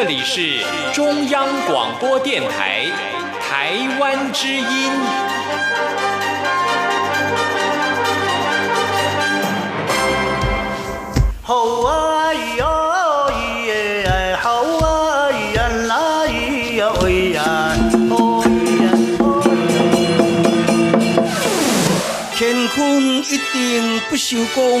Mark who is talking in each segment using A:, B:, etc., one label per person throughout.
A: 这里是中央广播电台台湾之音。好啊咿呀咿耶，好啊咿呀啦咿呀喂呀，哦咿呀乾坤一定不朽功！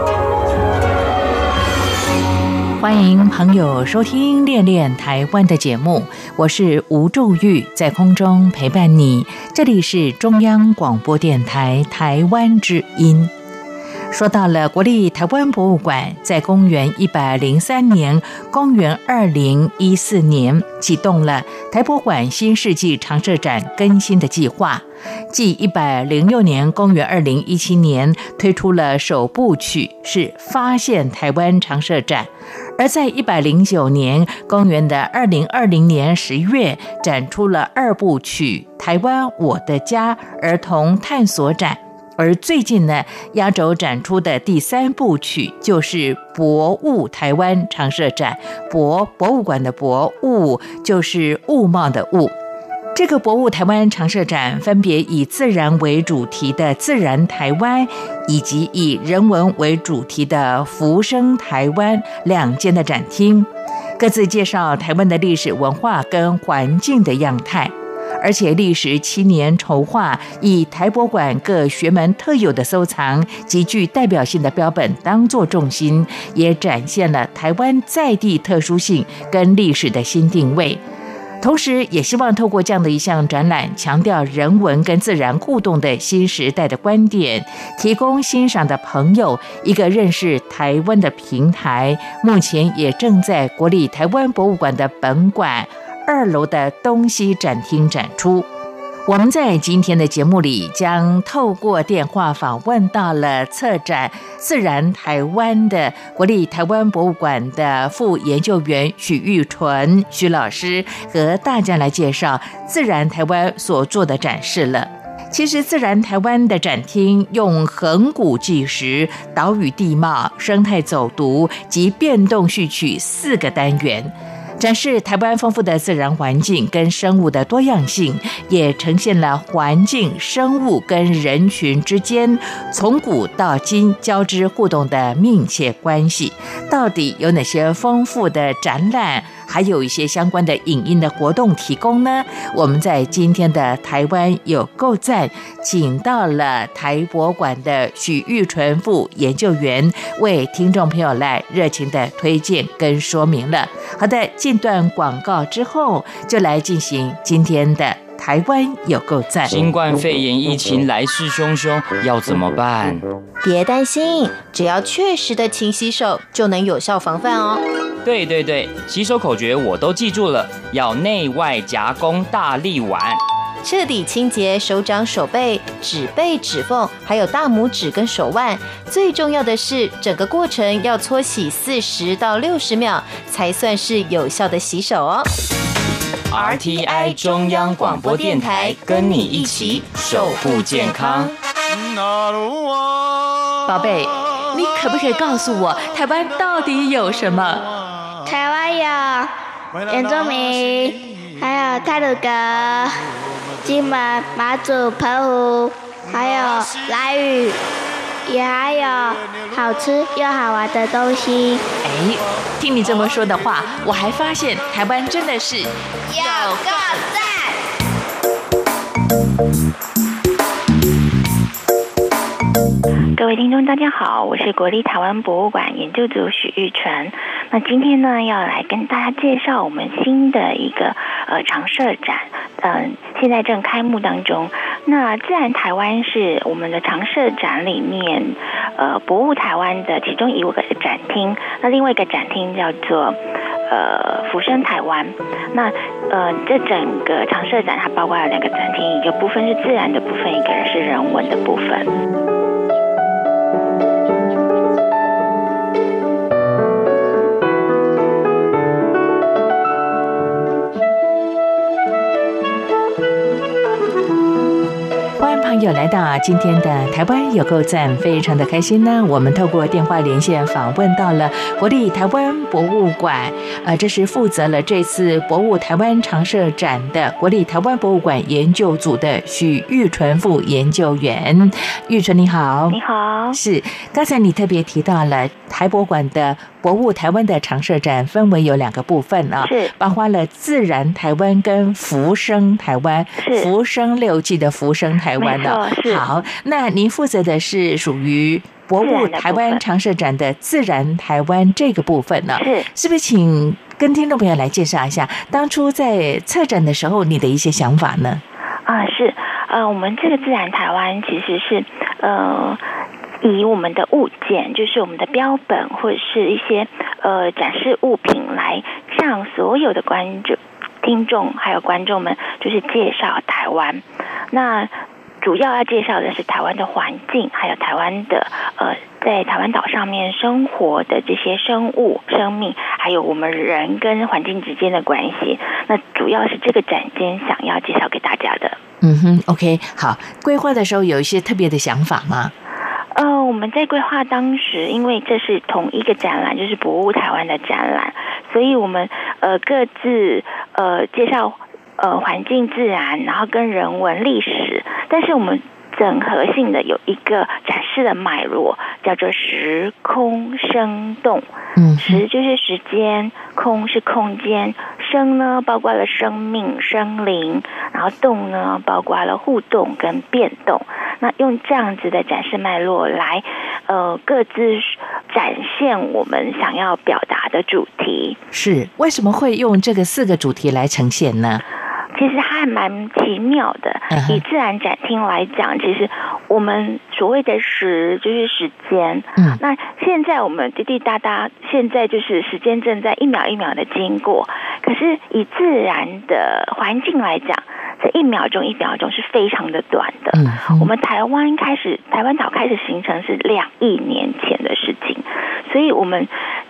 B: 欢迎朋友收听《恋恋台湾》的节目，我是吴祝玉，在空中陪伴你。这里是中央广播电台台湾之音。说到了国立台湾博物馆，在公元一百零三年、公元二零一四年启动了台博馆新世纪常设展更新的计划，继一百零六年、公元二零一七年推出了首部曲是发现台湾常设展，而在一百零九年、公元的二零二零年十月展出了二部曲台湾我的家儿童探索展。而最近呢，压轴展出的第三部曲就是博物台湾常设展，博博物馆的博物就是物貌的物。这个博物台湾常设展分别以自然为主题的自然台湾，以及以人文为主题的浮生台湾两间的展厅，各自介绍台湾的历史文化跟环境的样态。而且历时七年筹划，以台博馆各学门特有的收藏、极具代表性的标本当作重心，也展现了台湾在地特殊性跟历史的新定位。同时，也希望透过这样的一项展览，强调人文跟自然互动的新时代的观点，提供欣赏的朋友一个认识台湾的平台。目前也正在国立台湾博物馆的本馆。二楼的东西展厅展出。我们在今天的节目里将透过电话访问到了策展“自然台湾”的国立台湾博物馆的副研究员许玉纯许老师，和大家来介绍“自然台湾”所做的展示了。其实，“自然台湾”的展厅用恒古纪实、岛屿地貌、生态走读及变动序曲四个单元。展示台湾丰富的自然环境跟生物的多样性，也呈现了环境、生物跟人群之间从古到今交织互动的密切关系。到底有哪些丰富的展览？还有一些相关的影音的活动提供呢。我们在今天的台湾有够赞，请到了台博馆的许玉纯副研究员，为听众朋友来热情的推荐跟说明了。好的，进段广告之后，就来进行今天的台湾有够赞。
C: 新冠肺炎疫情来势汹汹，要怎么办？
D: 别担心，只要确实的勤洗手，就能有效防范哦。
C: 对对对，洗手口诀我都记住了，要内外夹攻大力丸，
D: 彻底清洁手掌、手背、指背、指缝，还有大拇指跟手腕。最重要的是，整个过程要搓洗四十到六十秒，才算是有效的洗手哦。
C: RTI 中央广播电台，跟你一起守护健康。
B: 宝贝，你可不可以告诉我，台湾到底有什么？
E: 台湾有原住民，还有泰鲁格、金门、马祖、澎湖，还有来屿，也还有好吃又好玩的东西。
B: 哎，听你这么说的话，我还发现台湾真的是有
E: 够赞。
F: 各位听众，大家好，我是国立台湾博物馆研究组许玉纯。那今天呢，要来跟大家介绍我们新的一个呃常设展，嗯，现在正开幕当中。那自然台湾是我们的常设展里面，呃，博物台湾的其中一个展厅。那另外一个展厅叫做呃浮生台湾。那呃，这整个常设展它包括了两个展厅，一个部分是自然的部分，一个是人文的部分。
B: 又来到今天的台湾有够赞，非常的开心呢。我们透过电话连线访问到了国立台湾博物馆，呃，这是负责了这次博物台湾常设展的国立台湾博物馆研究组的许玉纯副研究员。玉纯你好，
F: 你好，
B: 是刚才你特别提到了台博馆的。博物台湾的常设展分为有两个部分啊，
F: 是
B: 包括了自然台湾跟浮生台湾，
F: 是
B: 浮生六季的浮生台湾
F: 的。
B: 好，那您负责的是属于博物台湾常设展的自然台湾这个部分呢？
F: 是，
B: 是不是请跟听众朋友来介绍一下当初在策展的时候你的一些想法呢？
F: 啊，是，呃，我们这个自然台湾其实是，呃。以我们的物件，就是我们的标本或者是一些呃展示物品，来向所有的观众、听众还有观众们，就是介绍台湾。那主要要介绍的是台湾的环境，还有台湾的呃在台湾岛上面生活的这些生物、生命，还有我们人跟环境之间的关系。那主要是这个展间想要介绍给大家的。
B: 嗯哼，OK，好，规划的时候有一些特别的想法吗？
F: 呃，我们在规划当时，因为这是同一个展览，就是博物台湾的展览，所以我们呃各自呃介绍呃环境自然，然后跟人文历史，但是我们整合性的有一个展示的脉络，叫做时空生动。
B: 嗯，
F: 时就是时间，空是空间，生呢包括了生命、生灵，然后动呢包括了互动跟变动。那用这样子的展示脉络来，呃，各自展现我们想要表达的主题。
B: 是为什么会用这个四个主题来呈现呢？
F: 其实还蛮奇妙的。以自然展厅来讲，其实我们所谓的时就是时间。
B: 嗯。
F: 那现在我们滴滴答答，现在就是时间正在一秒一秒的经过。可是以自然的环境来讲。这一秒钟一秒钟是非常的短的。
B: 嗯，
F: 我们台湾开始，台湾岛开始形成是两亿年前的事情，所以我们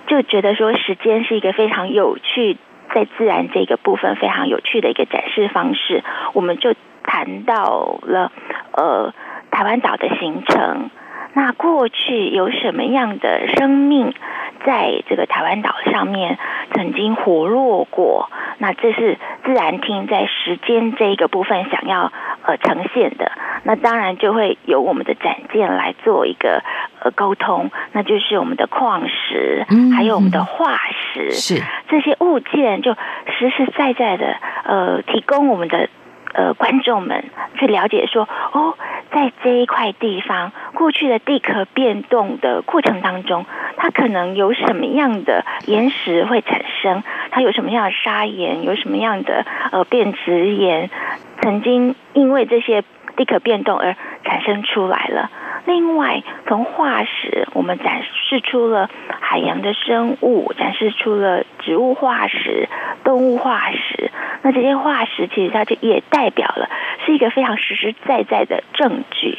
F: 就觉得说，时间是一个非常有趣，在自然这个部分非常有趣的一个展方式。我们就谈到了呃台湾岛的行程，那过去有什么样的生命在这个台湾岛上面曾经活络过？那这是自然厅在时间这一个部分想要呃呈现的，那当然就会有我们的展件来做一个呃沟通，那就是我们的矿石，还有我们的化石，
B: 是
F: 这些物件就实实在在的呃提供我们的。呃，观众们去了解说，哦，在这一块地方，过去的地壳变动的过程当中，它可能有什么样的岩石会产生？它有什么样的砂岩？有什么样的呃变质岩？曾经因为这些地壳变动而产生出来了。另外，从化石，我们展示出了海洋的生物，展示出了植物化石、动物化石。那这些化石其实它就也代表了是一个非常实实在在的证据。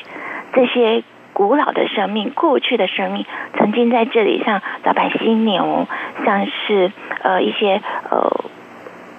F: 这些古老的生命、过去的生命，曾经在这里，像早白犀牛，像是呃一些呃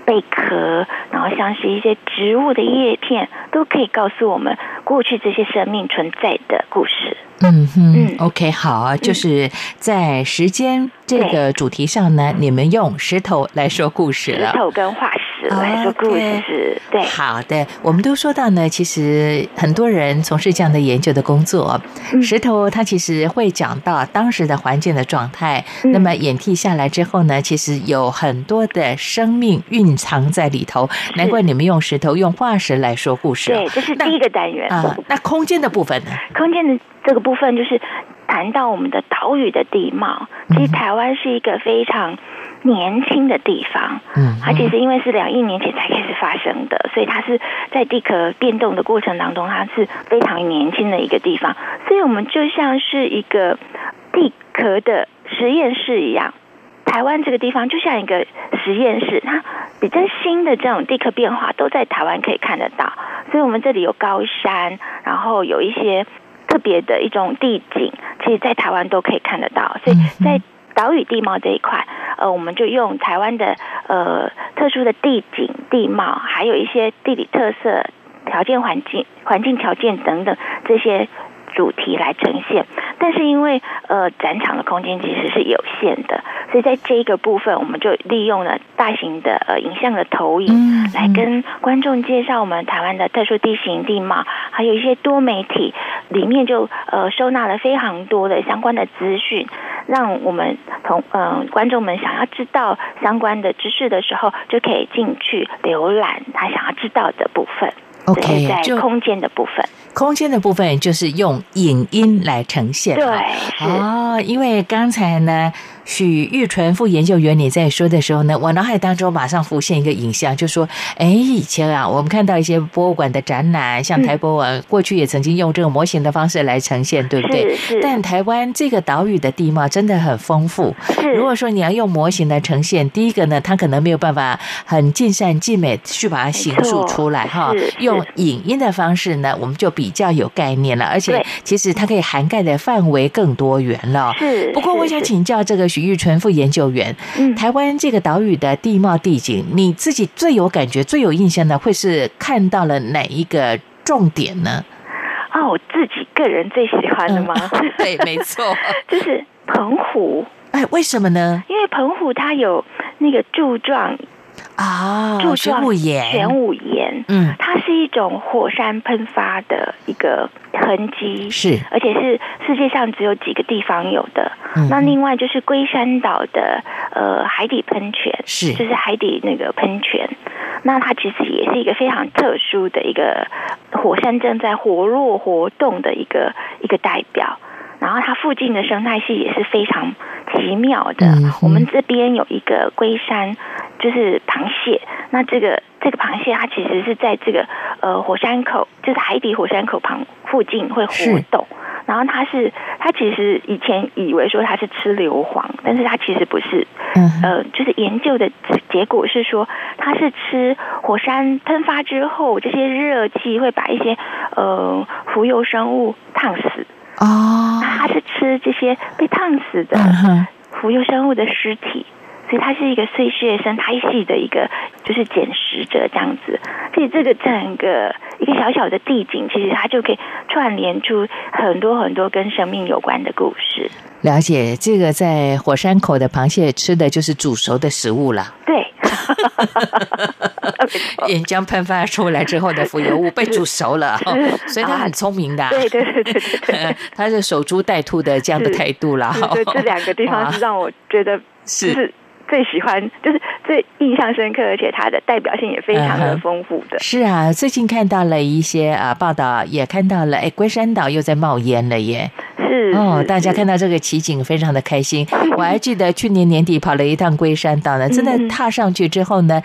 F: 贝壳，然后像是一些植物的叶片，都可以告诉我们过去这些生命存在的故事。
B: 嗯哼，OK，好啊，就是在时间这个主题上呢，你们用石头来说故事了，
F: 石头跟化石来说故事，对，
B: 好的，我们都说到呢，其实很多人从事这样的研究的工作，石头它其实会讲到当时的环境的状态，那么演替下来之后呢，其实有很多的生命蕴藏在里头，难怪你们用石头、用化石来说故事，
F: 对，这是第一个单元
B: 啊。那空间的部分呢？
F: 空间的。这个部分就是谈到我们的岛屿的地貌。其实台湾是一个非常年轻的地方。
B: 嗯，
F: 它其实因为是两亿年前才开始发生的，所以它是在地壳变动的过程当中，它是非常年轻的一个地方。所以我们就像是一个地壳的实验室一样。台湾这个地方就像一个实验室，它比较新的这种地壳变化都在台湾可以看得到。所以我们这里有高山，然后有一些特别的一种地景，其实在台湾都可以看得到。所以在岛屿地貌这一块，呃，我们就用台湾的呃特殊的地景地貌，还有一些地理特色、条件环境、环境条件等等这些。主题来呈现，但是因为呃展场的空间其实是有限的，所以在这一个部分，我们就利用了大型的呃影像的投影，来跟观众介绍我们台湾的特殊地形地貌，还有一些多媒体里面就呃收纳了非常多的相关的资讯，让我们同嗯观众们想要知道相关的知识的时候，就可以进去浏览他想要知道的部分。
B: OK，
F: 在空间的部分。
B: 空间的部分就是用影音来呈现，
F: 对，
B: 哦，因为刚才呢。许玉纯副研究员，你在说的时候呢，我脑海当中马上浮现一个影像，就说：哎，以前啊，我们看到一些博物馆的展览，像台博文过去也曾经用这个模型的方式来呈现，对不对？
F: 是。
B: 但台湾这个岛屿的地貌真的很丰富。
F: 是。
B: 如果说你要用模型来呈现，第一个呢，它可能没有办法很尽善尽美去把它形塑出来哈。用影音的方式呢，我们就比较有概念了，而且其实它可以涵盖的范围更多元了。
F: 是。
B: 不过我想请教这个。许玉纯副研究员，嗯，台湾这个岛屿的地貌地景，你自己最有感觉、最有印象的，会是看到了哪一个重点呢？
F: 啊，我自己个人最喜欢的吗？
B: 对，没错，
F: 就是澎湖。
B: 哎，为什么呢？
F: 因为澎湖它有那个柱状。
B: 啊，
F: 玄
B: 武岩，
F: 玄武岩，
B: 嗯，
F: 它是一种火山喷发的一个痕迹，
B: 是，
F: 而且是世界上只有几个地方有的。那另外就是龟山岛的呃海底喷泉，
B: 是，
F: 就是海底那个喷泉，那它其实也是一个非常特殊的一个火山正在活络活动的一个一个代表。然后它附近的生态系也是非常奇妙的。我们这边有一个龟山，就是螃蟹。那这个这个螃蟹，它其实是在这个呃火山口，就是海底火山口旁附近会活动。然后它是，它其实以前以为说它是吃硫磺，但是它其实不是。嗯呃，就是研究的结果是说，它是吃火山喷发之后，这些热气会把一些呃浮游生物烫死。
B: 哦，
F: 他是吃这些被烫死的浮游生物的尸体，所以它是一个碎屑生态系的一个就是捡食者这样子。所以这个整个一个小小的地景，其实它就可以串联出很多很多跟生命有关的故事。
B: 了解，这个在火山口的螃蟹吃的就是煮熟的食物了。
F: 对。
B: 岩浆喷发出来之后的浮游物被煮熟了，所以他很聪明的。
F: 对对对对对，
B: 他 是守株待兔的这样的态度了。
F: 对，这两个地方是让我觉得是。最喜欢就是最印象深刻，而且它的代表性也非常的丰富的。
B: 是啊，最近看到了一些啊报道，也看到了，哎，龟山岛又在冒烟了耶。
F: 是
B: 哦，大家看到这个奇景非常的开心。我还记得去年年底跑了一趟龟山岛呢，真的踏上去之后呢，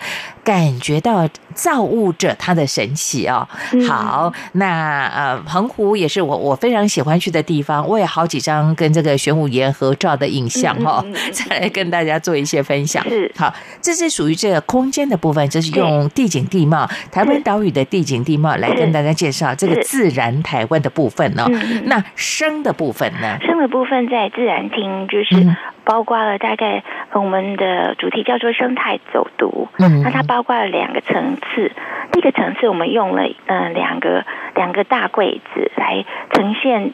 B: 感觉到造物者他的神奇哦。好，那呃，澎湖也是我我非常喜欢去的地方，我有好几张跟这个玄武岩合照的影像哈，再来跟大家做一些分。享
F: 是
B: 好，这是属于这个空间的部分，就是用地景地貌、台湾岛屿的地景地貌来跟大家介绍这个自然台湾的部分哦。那生的部分呢？
F: 生的部分在自然厅就是包括了大概我们的主题叫做生态走读。嗯，那它包括了两个层次。第一个层次我们用了嗯两个两个大柜子来呈现。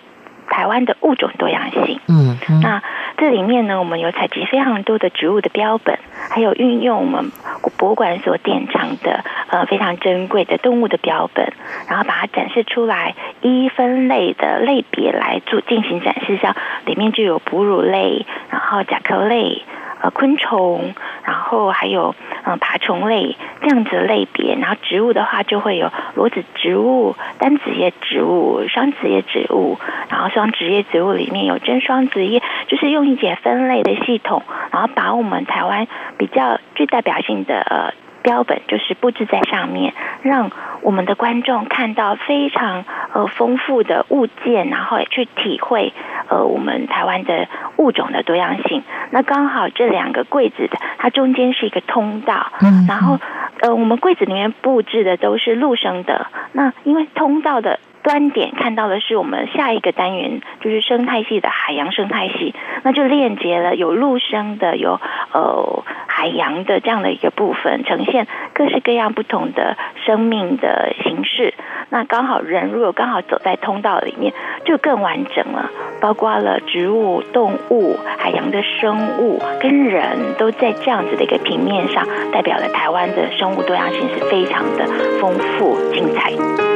F: 台湾的物种多样性，
B: 嗯，
F: 那这里面呢，我们有采集非常多的植物的标本，还有运用我们博物馆所典藏的呃非常珍贵的动物的标本，然后把它展示出来，一分类的类别来做进行展示，像里面就有哺乳类，然后甲壳类。呃，昆虫，然后还有嗯爬虫类这样子的类别，然后植物的话就会有裸子植物、单子叶植物、双子叶植物，然后双子叶植物里面有真双子叶，就是用一些分类的系统，然后把我们台湾比较具代表性的呃标本，就是布置在上面，让我们的观众看到非常呃丰富的物件，然后也去体会呃我们台湾的物种的多样性。那刚好这两个柜子的，它中间是一个通道，
B: 嗯
F: 然后呃我们柜子里面布置的都是陆生的。那因为通道的端点看到的是我们下一个单元就是生态系的海洋生态系，那就链接了有陆生的，有呃海洋的这样的一个部分，呈现各式各样不同的生命的形式。那刚好人如果刚好走在通道里面，就更完整了，包括了植物、动物、海洋的生物跟人都在这样子的一个平面上，代表了台湾的生物多样性是非常的丰富精彩。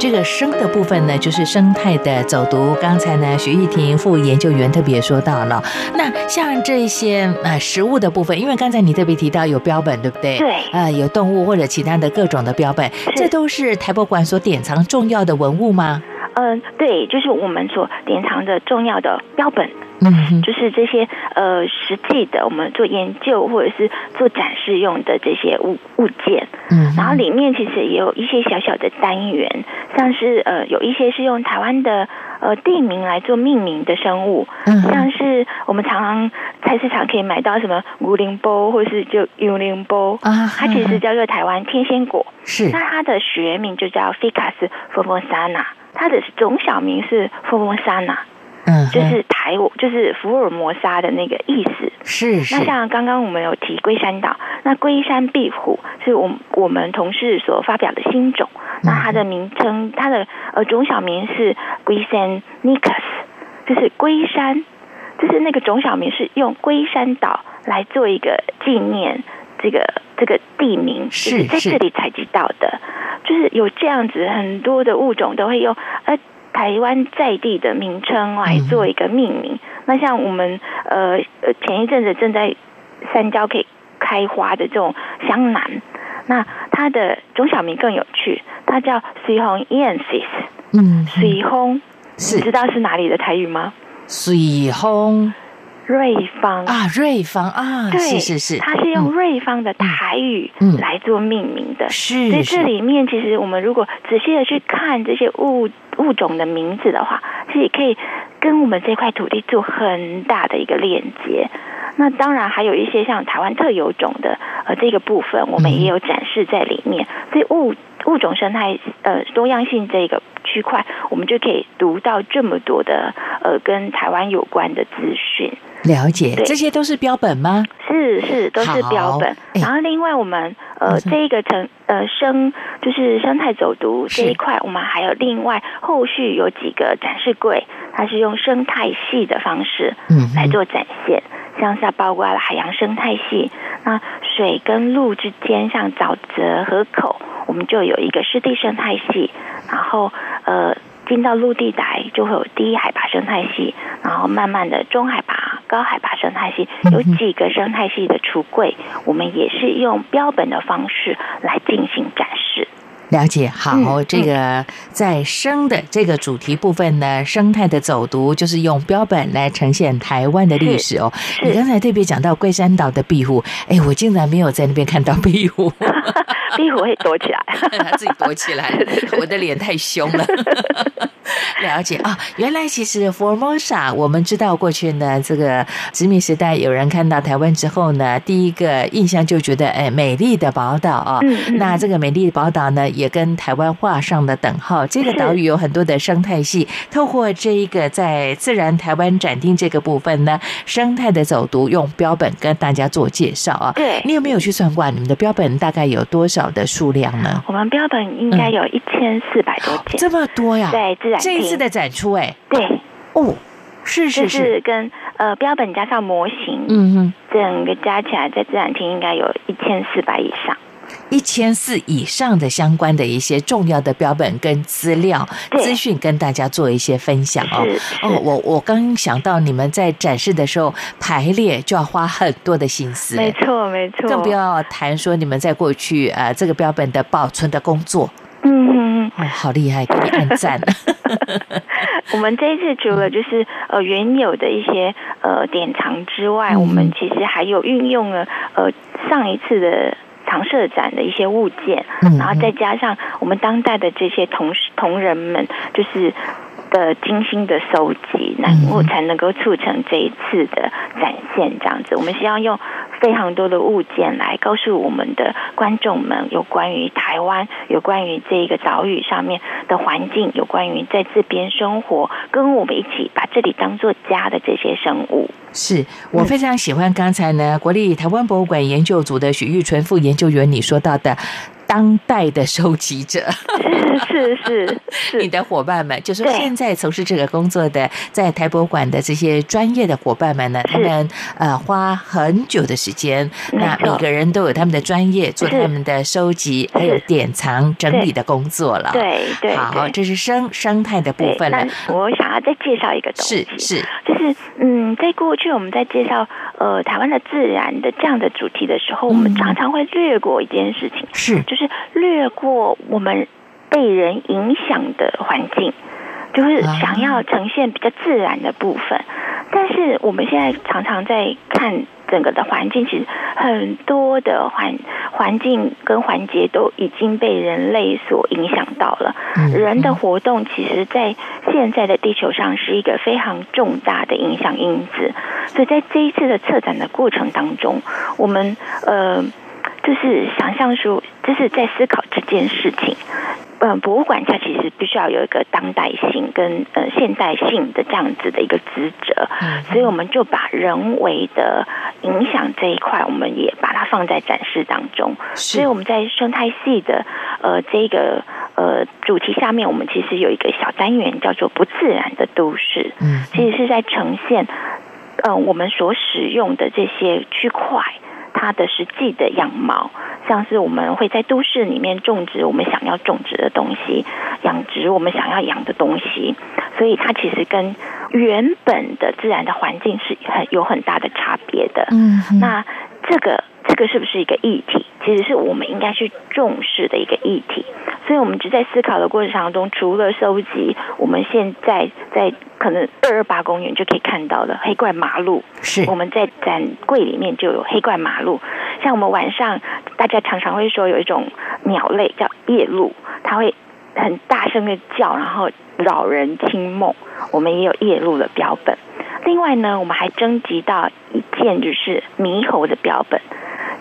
B: 这个生的部分呢，就是生态的走读。刚才呢，徐玉婷副研究员特别说到了，那像这些呃食物的部分，因为刚才你特别提到有标本，对不对？
F: 对
B: 呃，有动物或者其他的各种的标本，这都是台博馆所典藏重要的文物吗？
F: 嗯、对，就是我们所典藏的重要的标本，
B: 嗯，
F: 就是这些呃实际的我们做研究或者是做展示用的这些物物件。
B: 嗯，
F: 然后里面其实也有一些小小的单元，像是呃有一些是用台湾的呃地名来做命名的生物，
B: 嗯
F: 像是我们常常菜市场可以买到什么古灵波或是就幽灵波，
B: 啊
F: 它其实叫做台湾天仙果，
B: 是。
F: 那它的学名就叫 Ficus formosana，它的总小名是 formosana，
B: 嗯，
F: 就是台就是福尔摩沙的那个意思。
B: 是是
F: 那像刚刚我们有提龟山岛，那龟山壁虎是我们我们同事所发表的新种，那它的名称，它的呃种小名是龟山 nicus，就是龟山，就是那个种小名是用龟山岛来做一个纪念，这个这个地名
B: 是
F: 在这里采集到的，就是有这样子很多的物种都会用呃。台湾在地的名称来做一个命名。那像我们呃呃前一阵子正在山椒可以开花的这种香南，那它的中小名更有趣，它叫水红 ensis，
B: 嗯哼
F: 水红，你知道是哪里的台语吗？
B: 水烘
F: 瑞芳
B: 啊，瑞芳啊，
F: 对，
B: 是是是，
F: 它是用瑞芳的台语
B: 嗯
F: 来做命名的。
B: 是是
F: 所以这里面其实我们如果仔细的去看这些物物种的名字的话，其实可以跟我们这块土地做很大的一个链接。那当然还有一些像台湾特有种的呃这个部分，我们也有展示在里面。所以物物种生态呃多样性这个区块，我们就可以读到这么多的呃跟台湾有关的资讯。
B: 了解，这些都是标本吗？
F: 是是，都是标本。
B: 哎
F: 然后另外我们呃这一个城呃生就是生态走读这一块，我们还有另外后续有几个展示柜，它是用生态系的方式
B: 嗯
F: 来做展现，像是包括了海洋生态系，那水跟陆之间像沼泽河口，我们就有一个湿地生态系，然后呃。进到陆地带就会有低海拔生态系，然后慢慢的中海拔、高海拔生态系，有几个生态系的橱柜，我们也是用标本的方式来进行展示。
B: 了解，好，
F: 嗯
B: 这个在生的这个主题部分呢，生态的走读就是用标本来呈现台湾的历史哦。你刚才特别讲到龟山岛的壁虎，哎，我竟然没有在那边看到壁虎，
F: 壁虎会躲起来，
B: 它自己躲起来，我的脸太凶了。了解啊，原来其实 Formosa，我们知道过去呢，这个殖民时代有人看到台湾之后呢，第一个印象就觉得，哎，美丽的宝岛啊。
F: 嗯嗯
B: 那这个美丽的宝岛呢，也跟台湾画上了等号。这个岛屿有很多的生态系，透过这一个在自然台湾展厅这个部分呢，生态的走读，用标本跟大家做介绍啊。
F: 对
B: 你有没有去算过啊你们的标本大概有多少的数量呢？
F: 我们标本应该有一千四百多件。
B: 这么多呀！
F: 对自然厅
B: 这一次的展出、哎，
F: 对，
B: 哦，是
F: 就是是跟呃标本加上模型，
B: 嗯哼，
F: 整个加起来在自然厅应该有一千四百以上。
B: 一千四以上的相关的一些重要的标本跟资料
F: 对
B: 资讯，跟大家做一些分享哦。哦，我我刚想到你们在展示的时候排列就要花很多的心思，
F: 没错，没错。
B: 更不要谈说你们在过去呃这个标本的保存的工作
F: 嗯嗯嗯。
B: 哦，好厉害，给你按赞。
F: 我们这一次除了就是呃原有的一些呃典藏之外，
B: 嗯
F: 我们其实还有运用了呃上一次的。常设展的一些物件，
B: 嗯
F: 然后再加上我们当代的这些同事同仁们，就是的精心的收集，然后才能够促成这一次的展现。这样子，我们希望用非常多的物件来告诉我们的观众们，有关于台湾，有关于这个岛屿上面的环境，有关于在这边生活，跟我们一起把这里当做家的这些生物。
B: 是我非常喜欢刚才呢，国立台湾博物馆研究组的许玉纯副研究员你说到的。当代的收集者，
F: 是是是。
B: 你的伙伴们，就是现在从事这个工作的，在台博馆的这些专业的伙伴们呢，他们呃花很久的时间，那每个人都有他们的专业，做他们的收集还有典藏整理的工作了。
F: 对对
B: 好，
F: 对。
B: 这是生生态的部。分了。
F: 那。我想要再介绍一个东
B: 是
F: 西，
B: 是，
F: 就是嗯，在过去我们在介绍呃台湾的自然的这样的主题的时候，我们
B: 嗯。
F: 常常会略过一件事情，
B: 是。
F: 就是略过我们被人影响的环境，就是
B: 啊。
F: 想要呈现比较自然的部分。但是我们现在常常在看整个的环境，其实很多的环环境跟环节都已经被人类所影响到了。
B: 嗯
F: 人的活动其实，在现在的地球上是一个非常重大的影响因子。所以在这一次的策展的过程当中，我们呃，就是想象出，就是在思考这件事情。嗯，博物馆它其实必须要有一个当代性跟呃现代性的这样子的一个职责，
B: 嗯
F: 所以我们就把人为的影响这一块，我们也把它放在展示当中。所以我们在生态系的呃这个呃主题下面，我们其实有一个小单元叫做“不自然的都市”，
B: 嗯
F: 其实是在呈现呃我们所使用的这些区块。它的实际的样貌，像是我们会在都市里面种植我们想要种植的东西，养殖我们想要养的东西，所以它其实跟原本的自然的环境是很有很大的差别的。
B: 嗯
F: 那这个这个是不是一个议题？其实是我们应该去重视的一个议题。所以，我们只在思考的过程当中，除了收集我们现在在可能二二八公园就可以看到的黑怪马路，
B: 是
F: 我们在展柜里面就有黑怪马路。像我们晚上，大家常常会说有一种鸟类叫夜鹭，它会很大声的叫，然后扰人清梦。我们也有夜鹭的标本。另外呢，我们还征集到一件就是猕猴的标本。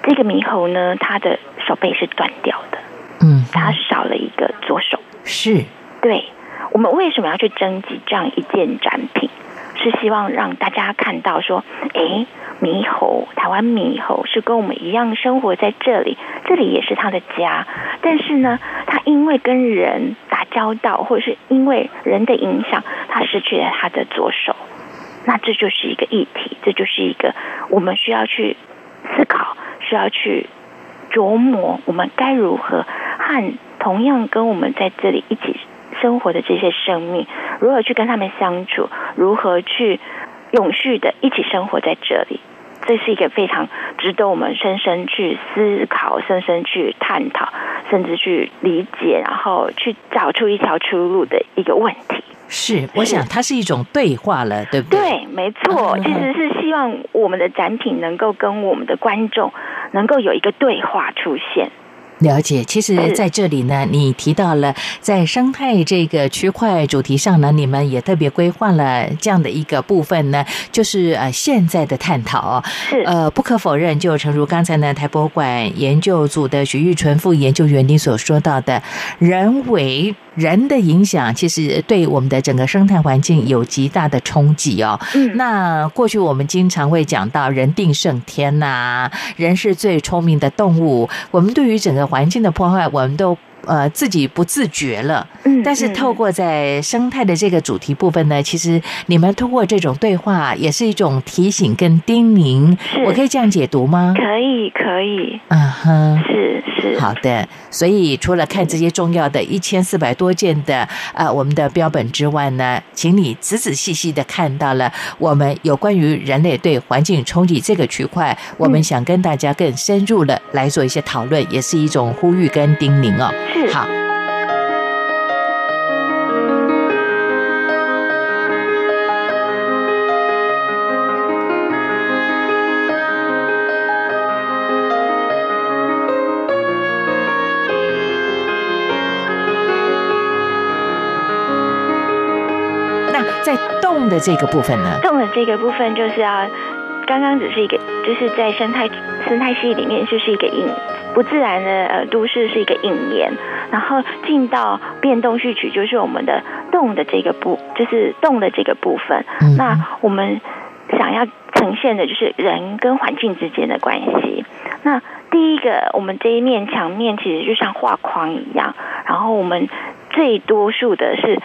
F: 这个猕猴呢，它的手背是断掉的，
B: 嗯
F: 它少了一个左手。
B: 是
F: 对，我们为什么要去征集这样一件展品？是希望让大家看到说，诶，猕猴，台湾猕猴是跟我们一样生活在这里，这里也是它的家。但是呢，它因为跟人打交道，或者是因为人的影响，它失去了它的左手。那这就是一个议题，这就是一个我们需要去思考，需要去琢磨，我们该如何和同样跟我们在这里一起生活的这些生命，如何去跟他们相处，如何去永续的一起生活在这里。这是一个非常值得我们深深去思考、深深去探讨，甚至去理解，然后去找出一条出路的一个问题。
B: 是，我想它是一种对话了，对不对？
F: 对，没错，
B: 嗯
F: 其实是希望我们的展品能够跟我们的观众能够有一个对话出现。
B: 了解，其实在这里呢，你提到了在生态这个区块主题上呢，你们也特别规划了这样的一个部分呢，就是呃现在的探讨哦。
F: 是，
B: 呃，不可否认，就诚如刚才呢台博馆研究组的徐玉纯副研究员你所说到的，人为人的影响，其实对我们的整个生态环境有极大的冲击哦。
F: 嗯，
B: 那过去我们经常会讲到人定胜天呐、人是最聪明的动物。我们对于整个环境的破坏，我们都呃自己不自觉了。
F: 嗯
B: 但是
F: 嗯
B: 透过在生态的这个主题部分呢，其实你们通过这种对话，也是一种提醒跟叮咛。我可以这样解读吗？
F: 可以可以，
B: 嗯哼。
F: 是是，
B: 好的，所以除了看这些重要的一千四百多件的呃我们的标本之外呢，请你仔仔细细的看到了我们有关于人类对环境冲击这个区块，我们想跟大家更深入的来做一些讨论，也是一种呼吁跟叮咛哦。
F: 是
B: 好。动的这个部分呢？
F: 动的这个部分就是要，刚刚只是一个，就是在生态生态系里面就是一个引不自然的呃都市是一个引言，然后进到变动序曲就是我们的动的这个部，就是动的这个部分。
B: 嗯
F: 那我们想要呈现的就是人跟环境之间的关系。那第一个，我们这一面墙面其实就像画框一样，然后我们最多数的是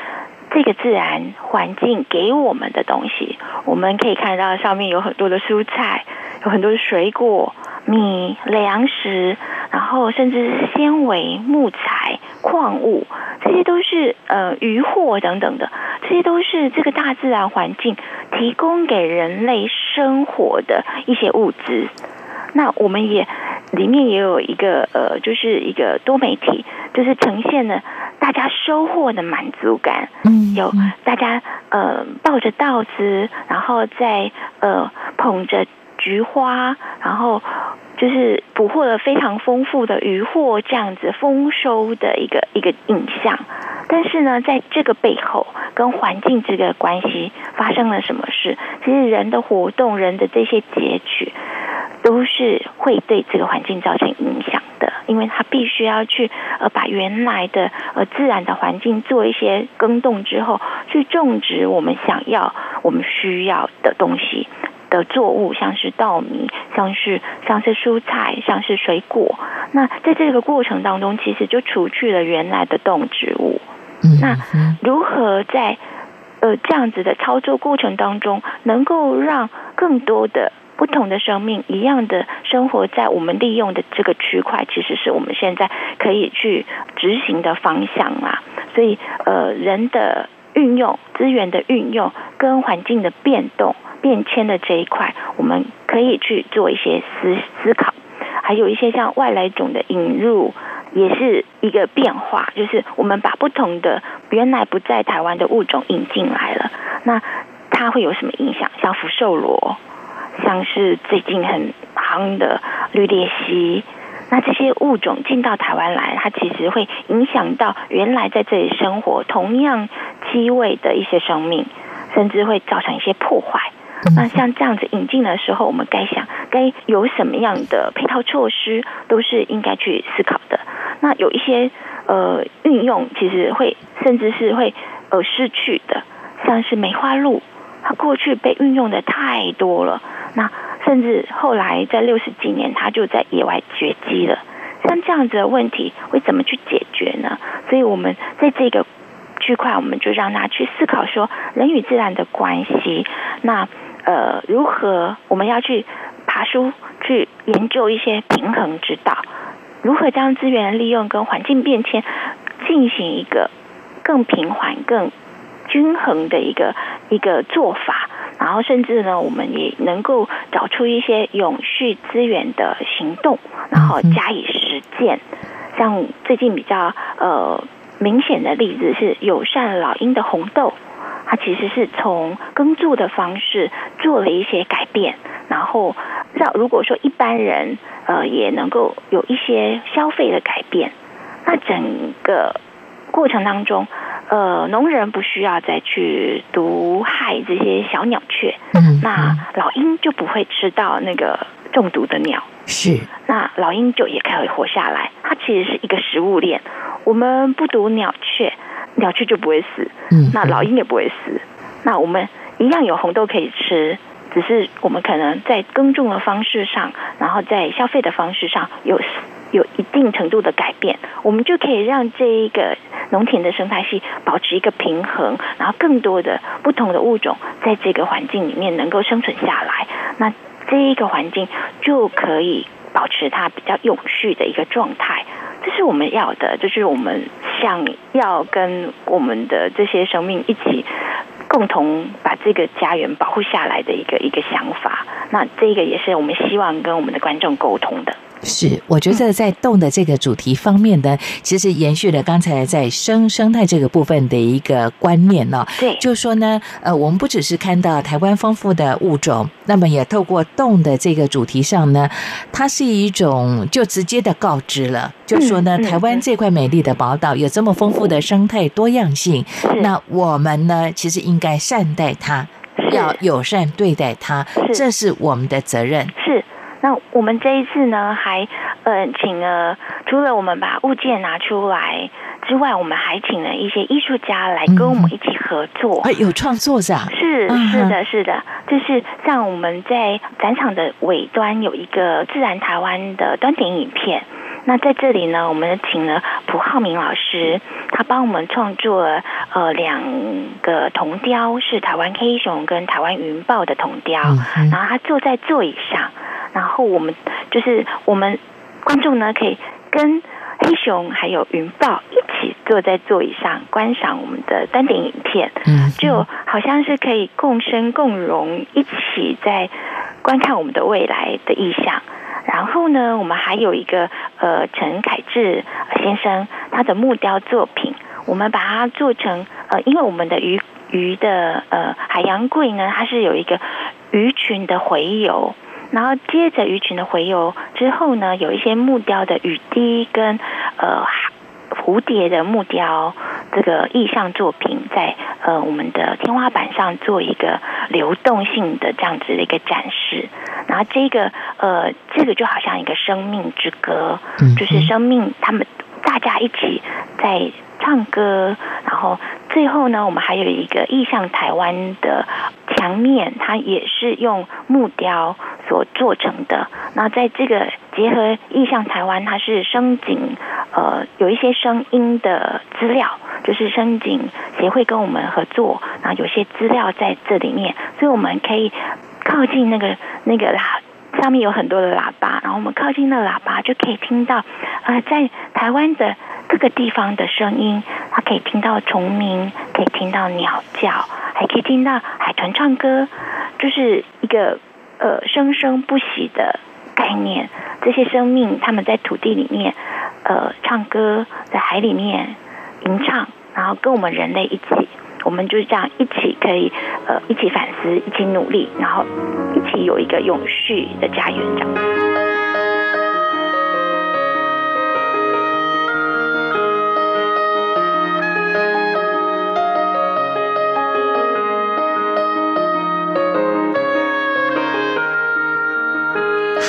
F: 这个自然环境给我们的东西。我们可以看到上面有很多的蔬菜，有很多的水果、米、粮食，然后甚至是纤维、木材、矿物，这些都是呃渔获等等的，这些都是这个大自然环境提供给人类生活的一些物资。那我们也里面也有一个呃，就是一个多媒体，就是呈现了大家收获的满足感。
B: 嗯
F: 有大家呃抱着稻子，然后再呃捧着菊花，然后就是捕获了非常丰富的渔获，这样子丰收的一个一个影像。但是呢，在这个背后，跟环境这个关系发生了什么事？其实人的活动，人的这些截取，都是会对这个环境造成影响的，因为它必须要去呃把原来的呃自然的环境做一些更动之后，去种植我们想要、我们需要的东西的作物，像是稻米，像是像是蔬菜，像是水果。那在这个过程当中，其实就除去了原来的动植物。
B: 嗯
F: 那如何在呃这样子的操作过程当中，能够让更多的不同的生命一样的生活在我们利用的这个区块，其实是我们现在可以去执行的方向啦。所以呃，人的运用、资源的运用跟环境的变动、变迁的这一块，我们可以去做一些思思考，还有一些像外来种的引入。也是一个变化，就是我们把不同的原来不在台湾的物种引进来了，那它会有什么影响？像福寿螺，像是最近很夯的绿鬣蜥，那这些物种进到台湾来，它其实会影响到原来在这里生活同样机位的一些生命，甚至会造成一些破坏。那像这样子引进的时候，我们该想该有什么样的配套措施，都是应该去思考的。那有一些呃运用，其实会甚至是会呃失去的，像是梅花鹿，它过去被运用的太多了，那甚至后来在六十几年，它就在野外绝迹了。像这样子的问题，会怎么去解决呢？所以我们在这个区块，我们就让他去思考说人与自然的关系。那呃，如何我们要去爬书去研究一些平衡之道？如何将资源利用跟环境变迁进行一个更平缓、更均衡的一个一个做法？然后甚至呢，我们也能够找出一些永续资源的行动，然后加以实践。像最近比较呃明显的例子是友善老鹰的红豆。它其实是从耕作的方式做了一些改变，然后让如果说一般人呃也能够有一些消费的改变，那整个过程当中，呃，农人不需要再去毒害这些小鸟雀，
B: 嗯
F: 那老鹰就不会吃到那个中毒的鸟，
B: 是
F: 那老鹰就也可以活下来。它其实是一个食物链，我们不毒鸟雀。鸟雀就不会死，
B: 嗯
F: 那老鹰也不会死，那我们一样有红豆可以吃，只是我们可能在耕种的方式上，然后在消费的方式上有有一定程度的改变，我们就可以让这一个农田的生态系保持一个平衡，然后更多的不同的物种在这个环境里面能够生存下来，那这一个环境就可以保持它比较永续的一个状态。这是我们要的，就是我们想要跟我们的这些生命一起共同把这个家园保护下来的一个一个想法。那这个也是我们希望跟我们的观众沟通的。
B: 是，我觉得在动的这个主题方面呢，其实延续了刚才在生生态这个部分的一个观念呢。
F: 对，
B: 就说呢，呃，我们不只是看到台湾丰富的物种，那么也透过动的这个主题上呢，它是一种就直接的告知了，就说呢，台湾这块美丽的宝岛有这么丰富的生态多样性，那我们呢，其实应该善待它，要友善对待它，这是我们的责任。
F: 是。那我们这一次呢，还呃请了除了我们把物件拿出来之外，我们还请了一些艺术家来跟我们一起合作。
B: 哎，有创作是啊？
F: 是是的，是的，就是像我们在展场的尾端有一个自然台湾的端点影片。那在这里呢，我们请了蒲浩明老师，他帮我们创作了呃两个铜雕，是台湾黑熊跟台湾云豹的铜雕，然后他坐在座椅上。然后我们就是我们观众呢，可以跟黑熊还有云豹一起坐在座椅上观赏我们的单点影片，嗯，就好像是可以共生共荣，一起在观看我们的未来的意象。然后呢，我们还有一个呃陈凯志先生他的木雕作品，我们把它做成呃，因为我们的鱼鱼的呃海洋柜呢，它是有一个鱼群的回游。然后接着鱼群的回游之后呢，有一些木雕的雨滴跟呃蝴蝶的木雕这个意象作品，在呃我们的天花板上做一个流动性的这样子的一个展示。然后这个呃这个就好像一个生命之歌，就是生命他们大家一起在唱歌。然后最后呢，我们还有一个意象台湾的墙面，它也是用木雕。所做成的，那在这个结合意象台湾，它是升景，呃，有一些声音的资料，就是声景协会跟我们合作，然后有些资料在这里面，所以我们可以靠近那个那个喇，上面有很多的喇叭，然后我们靠近那喇叭就可以听到，呃，在台湾的各个地方的声音，它可以听到虫鸣，可以听到鸟叫，还可以听到海豚唱歌，就是一个。呃，生生不息的概念，这些生命他们在土地里面，呃，唱歌，在海里面吟唱，然后跟我们人类一起，我们就是这样一起可以呃一起反思，一起努力，然后一起有一个永续的家园这样。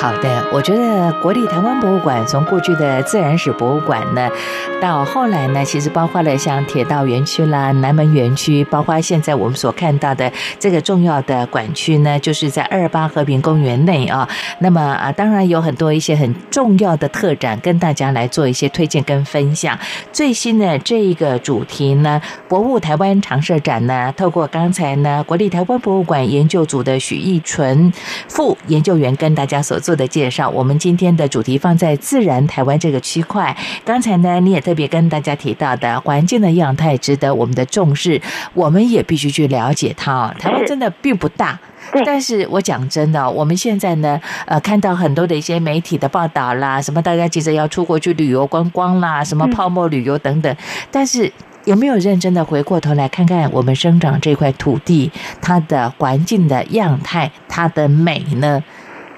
B: 好的，我觉得国立台湾博物馆从过去的自然史博物馆呢，到后来呢，其实包括了像铁道园区啦、南门园区，包括现在我们所看到的这个重要的馆区呢，就是在二八和平公园内啊。那么啊，当然有很多一些很重要的特展，跟大家来做一些推荐跟分享。最新的这一个主题呢，博物台湾常设展呢，透过刚才呢国立台湾博物馆研究组的许义纯副研究员跟大家所。做的介绍，我们今天的主题放在自然台湾这个区块。刚才呢，你也特别跟大家提到的环境的样态值得我们的重视，我们也必须去了解它。台湾真的并不大，但是我讲真的，我们现在呢，呃，看到很多的一些媒体的报道啦，什么大家急着要出国去旅游观光啦，什么泡沫旅游等等，但是有没有认真的回过头来看看我们生长这块土地它的环境的样态，它的美呢？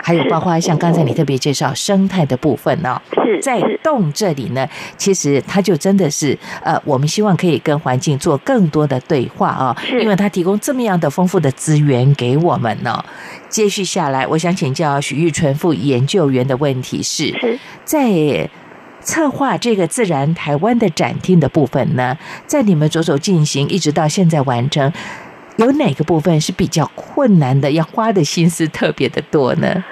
B: 还有包括像刚才你特别介绍生态的部分呢，在动这里呢，其实它就真的是呃，我们希望可以跟环境做更多的对话啊，因为它提供这么样的丰富的资源给我们呢。接续下来，我想请教许玉纯副研究员的问题是，在策划这个自然台湾的展厅的部分呢，在你们着手进行一直到现在完成。有哪个部分是比较困难的，要花的心思特别的多呢？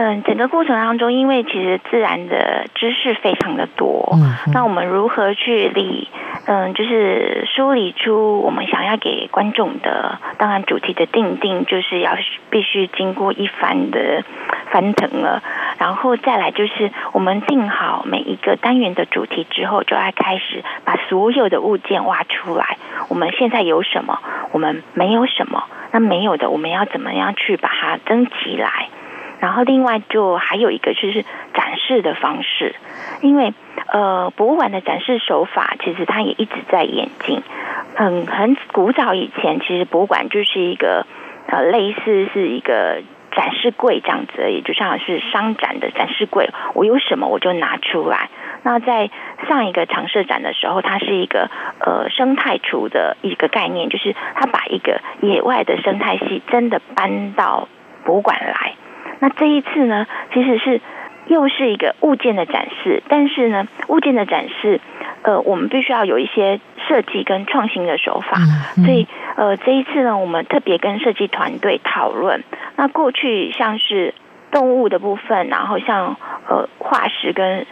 F: 嗯，整个过程当中，因为其实自然的知识非常的多，
B: 嗯
F: 那我们如何去理，嗯，就是梳理出我们想要给观众的，当然主题的定定，就是要必须经过一番的翻腾了，然后再来就是我们定好每一个单元的主题之后，就要开始把所有的物件挖出来，我们现在有什么，我们没有什么，那没有的，我们要怎么样去把它增起来？然后另外就还有一个就是展示的方式，因为呃博物馆的展示手法其实它也一直在演进。很很古早以前，其实博物馆就是一个呃类似是一个展示柜这样子而已，就像是商展的展示柜，我有什么我就拿出来。那在上一个常设展的时候，它是一个呃生态厨的一个概念，就是它把一个野外的生态系真的搬到博物馆来。那这一次呢，其实是又是一个物件的展示，但是呢，物件的展示，呃，我们必须要有一些设计跟创新的手法，
B: 嗯
F: 所以呃，这一次呢，我们特别跟设计团队讨论，那过去像是动物的部分，然后像呃化石跟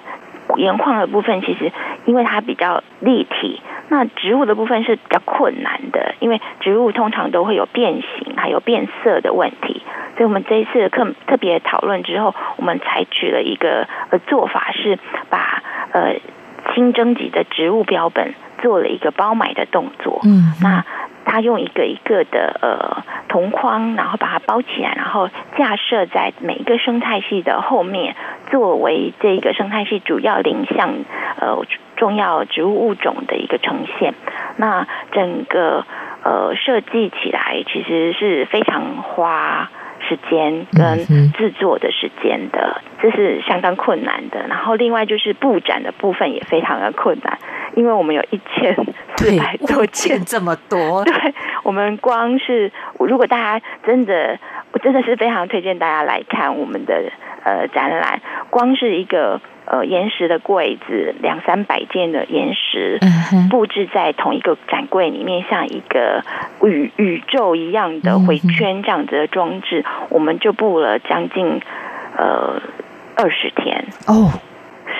F: 岩矿的部分，其实因为它比较立体，那植物的部分是比较困难的，因为植物通常都会有变形还有变色的问题，所以我们这一次的课特别讨论之后，我们采取了一个呃做法，是把呃新征集的植物标本做了一个包埋的动作。
B: 嗯
F: 那它用一个一个的呃铜框，然后把它包起来，然后架设在每一个生态系的后面，作为这个生态系主要林相呃重要植物物种的一个呈现。那整个呃设计起来其实是非常花时间跟制作的时间的，这是相当困难的。然后另外就是布展的部分也非常的困难，因为我们有一千四百，多件。
B: 件这么多，
F: 对，我们光是如果大家真的，我真的是非常推荐大家来看我们的呃展览，光是一个呃岩石的柜子，两三百件的岩石。
B: 嗯，
F: 布置在同一个展柜里面，像一个宇宇宙一样的回圈这样子的装置，我们就布了将近呃二十天。
B: 哦，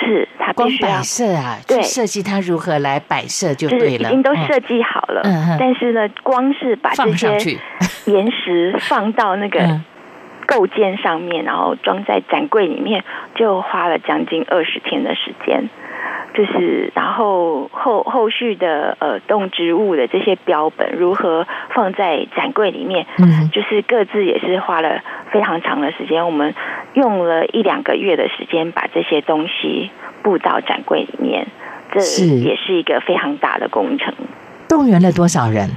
F: 是，它
B: 光
F: 必须要
B: 摆设啊，
F: 对。
B: 设计它如何来摆设就
F: 就是
B: 对了，
F: 已经都
B: 嗯
F: 设计好了，
B: 嗯
F: 但是呢，光是把这些，岩石放到那个
B: 嗯
F: 构件上面，然后装在展柜里面，就花了将近二十天的时间。就是，然后后后续的呃动植物的这些标本如何放在展柜里面，
B: 嗯
F: 就是各自也是花了非常长的时间，我们用了一两个月的时间把这些东西布到展柜里面，这也是一个非常大的工程。
B: 动员了多少人？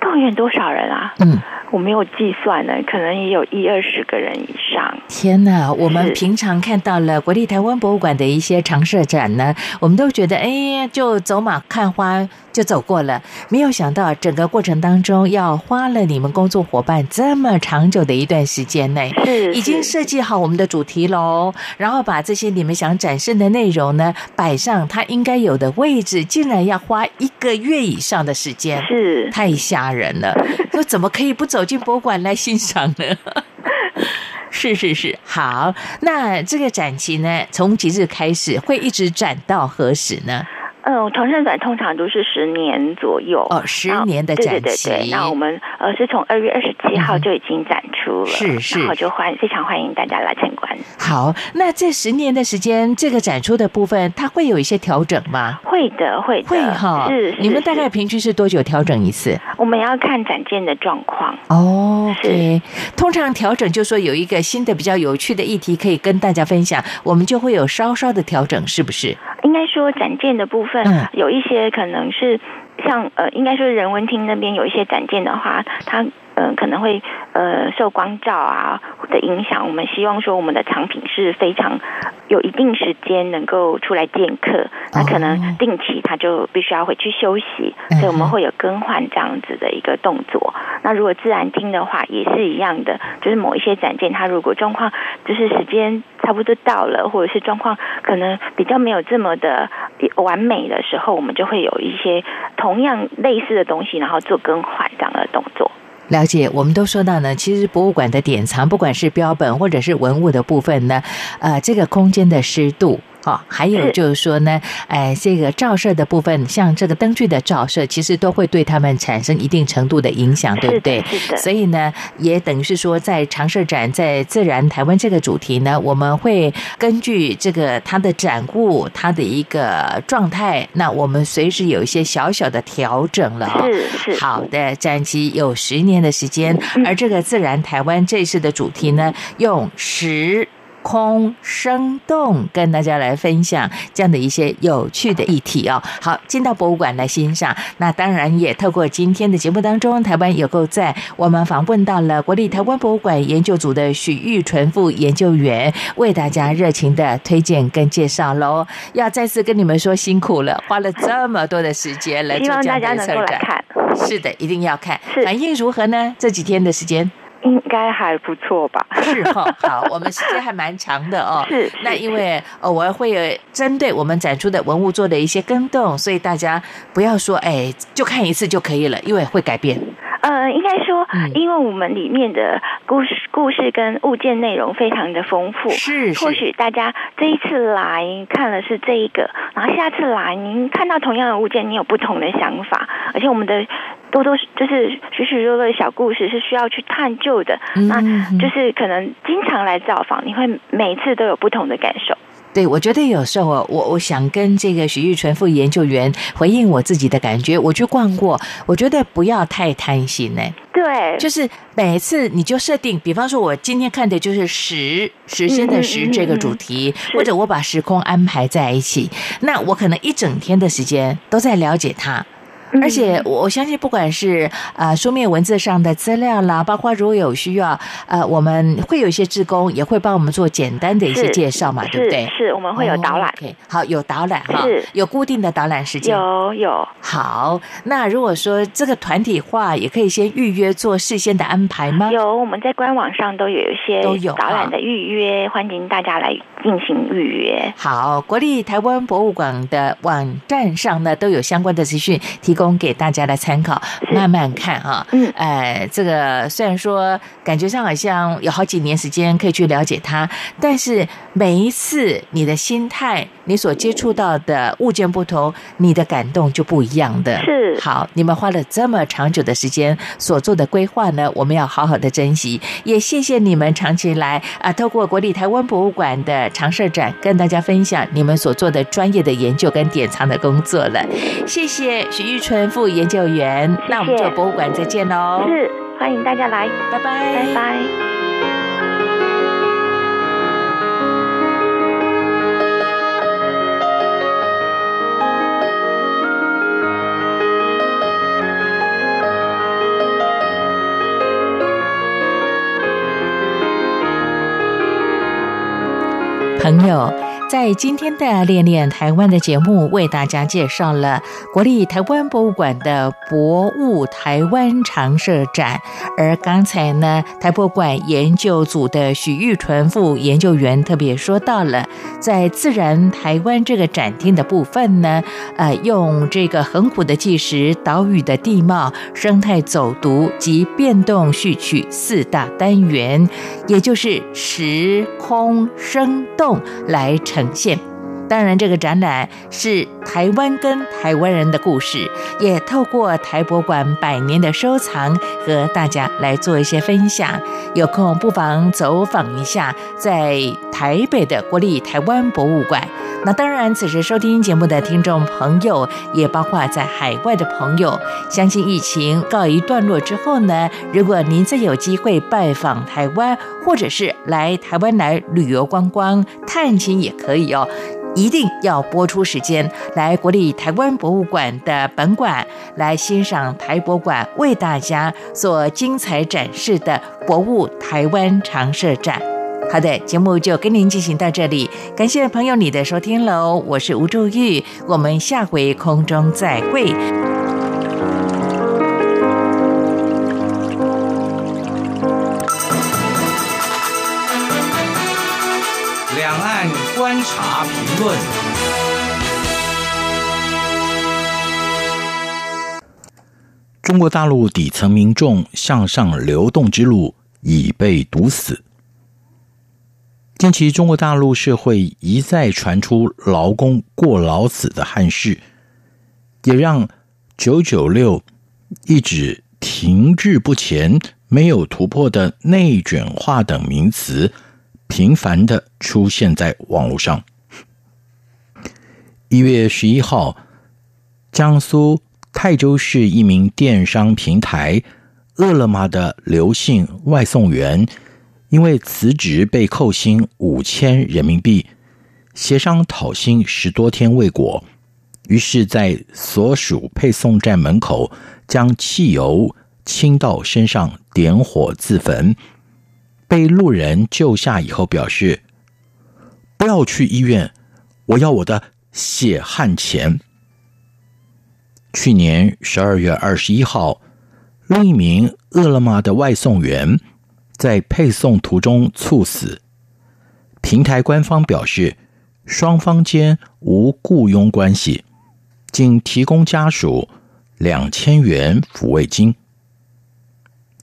F: 动员多少人啊？
B: 嗯，
F: 我没有计算呢，可能也有一二十个人以上。
B: 天呐，我们平常看到了国立台湾博物馆的一些常设展呢，我们都觉得哎呀，就走马看花就走过了，没有想到整个过程当中要花了你们工作伙伴这么长久的一段时间呢。
F: 是
B: 已经设计好我们的主题喽，然后把这些你们想展示的内容呢摆上它应该有的位置，竟然要花一个月以上的时间，
F: 是
B: 太吓人了！说怎么可以不走进博物馆来欣赏呢？是是是，好，那这个展期呢，从几日开始会一直展到何时呢？
F: 嗯，长盛展通常都是十年左右
B: 哦十年的展期
F: 对对，那我们呃是从二月二十七号就已经展出了，
B: 是是
F: 然后就欢非常欢迎大家来参观。
B: 好，那这十年的时间，这个展出的部分，它会有一些调整吗？
F: 会的，会的，
B: 会哈，
F: 是是
B: 你们大概平均是多久调整一次？
F: 我们要看展件的状况。
B: 哦，OK，通常调整就说有一个新的比较有趣的议题可以跟大家分享，我们就会有稍稍的调整，是不是？
F: 应该说展件的部分、
B: 嗯。
F: 有一些可能是像呃，应该说人文厅那边有一些展件的话，它呃可能会呃受光照啊的影响。我们希望说我们的藏品是非常有一定时间能够出来见客，那可
B: 哦
F: 能定期他就必须要回去休息，所以我们会有更换这样子的一个动作。那如果自然厅的话也是一样的，就是某一些展件它如果状况就是时间差不多到了，或者是状况可能比较没有这么的完美的时候，我们就会有一些同样类似的东西，然后做更换这样的动作。
B: 了解，我们都说到呢，其实博物馆的典藏，不管是标本或者是文物的部分呢，呃，这个空间的湿度。好，还有就是说呢，哎，这个照射的部分，像这个灯具的照射，其实都会对他们产生一定程度的影响，对不对？
F: 是的。
B: 所以呢，也等于是说，在长设展在自然台湾这个主题呢，我们会根据这个它的展物、它的一个状态，那我们随时有一些小小的调整了。
F: 是是。
B: 好的，展期有十年的时间，而这个自然台湾这次的主题呢，用十。空生动，跟大家来分享这样的一些有趣的议题哦。好，进到博物馆来欣赏。那当然也透过今天的节目当中，台湾有够在我们访问到了国立台湾博物馆研究组的许玉纯副研究员，为大家热情的推荐跟介绍喽。要再次跟你们说辛苦了，花了这么多的时间来做这样的策展。是的，一定要看。反应如何呢？这几天的时间。
F: 应该还不错吧？
B: 是哈，好，我们时间还蛮长的哦。
F: 是，
B: 那因为呃，我会有针对我们展出的文物做的一些更动，所以大家不要说哎，就看一次就可以了，因为会改变。
F: 呃，应该说，因为我们里面的故事、故事跟物件内容非常的丰富，
B: 是，
F: 或许大家这一次来看了是这一个，然后下次来您看到同样的物件，你有不同的想法，而且我们的。多多就是许许多多的小故事是需要去探究的，那就是可能经常来造访，你会每一次都有不同的感受。
B: 对，我觉得有时候我我想跟这个许玉纯副研究员回应我自己的感觉，我去逛过，我觉得不要太贪心呢。
F: 对，
B: 就是每次你就设定，比方说我今天看的就是时时间的时这个主题，或者我把时空安排在一起，那我可能一整天的时间都在了解它。而且我相信，不管是呃书面文字上的资料啦，包括如果有需要，呃，我们会有一些志工也会帮我们做简单的一些介绍嘛，对不对？
F: 是，我们会有导览。
B: 好，有导览哈，有固定的导览时间。
F: 有有。
B: 好，那如果说这个团体化，也可以先预约做事先的安排吗？
F: 有，我们在官网上都有一些
B: 都有
F: 导览的预约，欢迎大家来进行预约。
B: 好，国立台湾博物馆的网站上呢都有相关的资讯提供。供给大家的参考，慢慢看啊。嗯，哎，这个虽然说感觉上好像有好几年时间可以去了解它，但是每一次你的心态。你所接触到的物件不同，你的感动就不一样的。
F: 是
B: 好，你们花了这么长久的时间所做的规划呢，我们要好好的珍惜。也谢谢你们长期来啊，透过国立台湾博物馆的常设展，跟大家分享你们所做的专业的研究跟典藏的工作了。谢谢许玉春副研究员，那我们就博物馆再见喽。
F: 是，欢迎大家来，
B: 拜拜，
F: 拜拜。
B: 朋友。在今天的《恋恋台湾》的节目，为大家介绍了国立台湾博物馆的博物台湾常设展。而刚才呢，台博馆研究组的许玉纯副研究员特别说到了，在自然台湾这个展厅的部分呢，呃，用这个恒古的纪实、岛屿的地貌、生态走读及变动序曲四大单元，也就是时空生动来呈。现，当然，这个展览是台湾跟台湾人的故事，也透过台博馆百年的收藏和大家来做一些分享。有空不妨走访一下，在台北的国立台湾博物馆。那当然，此时收听节目的听众朋友，也包括在海外的朋友。相信疫情告一段落之后呢，如果您再有机会拜访台湾，或者是来台湾来旅游观光、探亲也可以哦，一定要播出时间来国立台湾博物馆的本馆来欣赏台博馆为大家所精彩展示的博物台湾长设展。好的，节目就跟您进行到这里，感谢朋友你的收听喽，我是吴祝玉，我们下回空中再会。
G: 察评论。
H: 中国大陆底层民众向上流动之路已被堵死。近期，中国大陆社会一再传出劳工过劳死的憾事，也让“九九六”一直停滞不前、没有突破的内卷化等名词频繁的出现在网络上。一月十一号，江苏。泰州市一名电商平台饿了么的刘姓外送员，因为辞职被扣薪五千人民币，协商讨薪十多天未果，于是，在所属配送站门口将汽油倾到身上，点火自焚。被路人救下以后，表示：“不要去医院，我要我的血汗钱。”去年十二月二十一号，另一名饿了么的外送员在配送途中猝死。平台官方表示，双方间无雇佣关系，仅提供家属两千元抚慰金。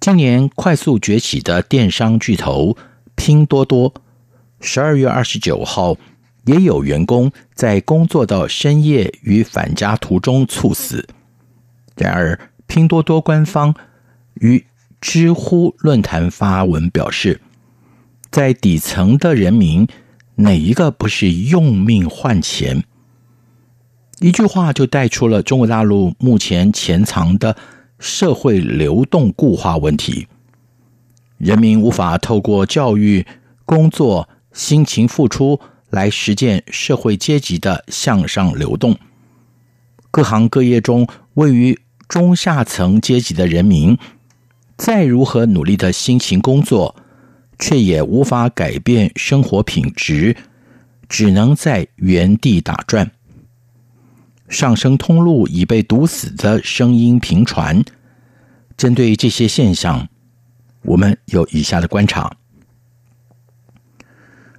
H: 今年快速崛起的电商巨头拼多多，十二月二十九号。也有员工在工作到深夜与返家途中猝死。然而，拼多多官方与知乎论坛发文表示，在底层的人民，哪一个不是用命换钱？一句话就带出了中国大陆目前潜藏的社会流动固化问题：人民无法透过教育、工作、辛勤付出。来实践社会阶级的向上流动。各行各业中位于中下层阶级的人民，再如何努力的辛勤工作，却也无法改变生活品质，只能在原地打转。上升通路已被堵死的声音频传。针对这些现象，我们有以下的观察。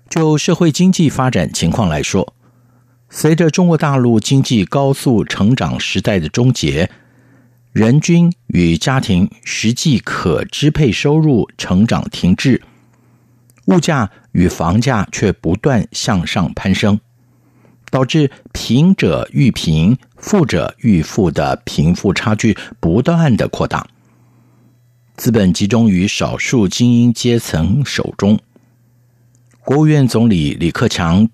H: 就社会经济发展情况来说，随着中国大陆经济高速成长时代的终结，人均与家庭实际可支配收入成长停滞，物价与房价却不断向上攀升，导致贫者愈贫、富者愈富的贫富差距不断的扩大，资本集中于少数精英阶层手中。国务院总理李克强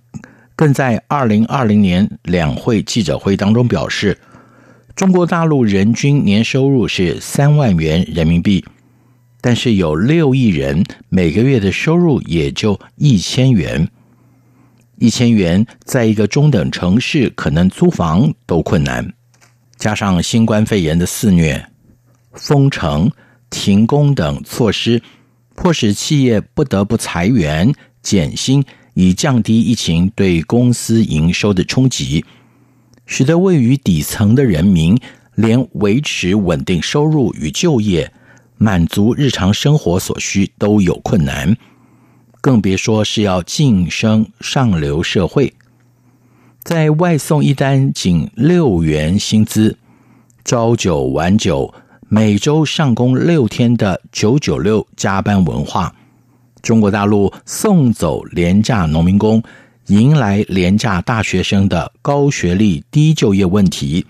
H: 更在二零二零年两会记者会当中表示，中国大陆人均年收入是三万元人民币，但是有六亿人每个月的收入也就一千元，一千元在一个中等城市可能租房都困难，加上新冠肺炎的肆虐、封城、停工等措施，迫使企业不得不裁员。减薪以降低疫情对公司营收的冲击，使得位于底层的人民连维持稳定收入与就业、满足日常生活所需都有困难，更别说是要晋升上流社会。在外送一单仅六元薪资，朝九晚九，每周上工六天的“九九六”加班文化。中国大陆送走廉价农民工，迎来廉价大学生的高学历低就业问题，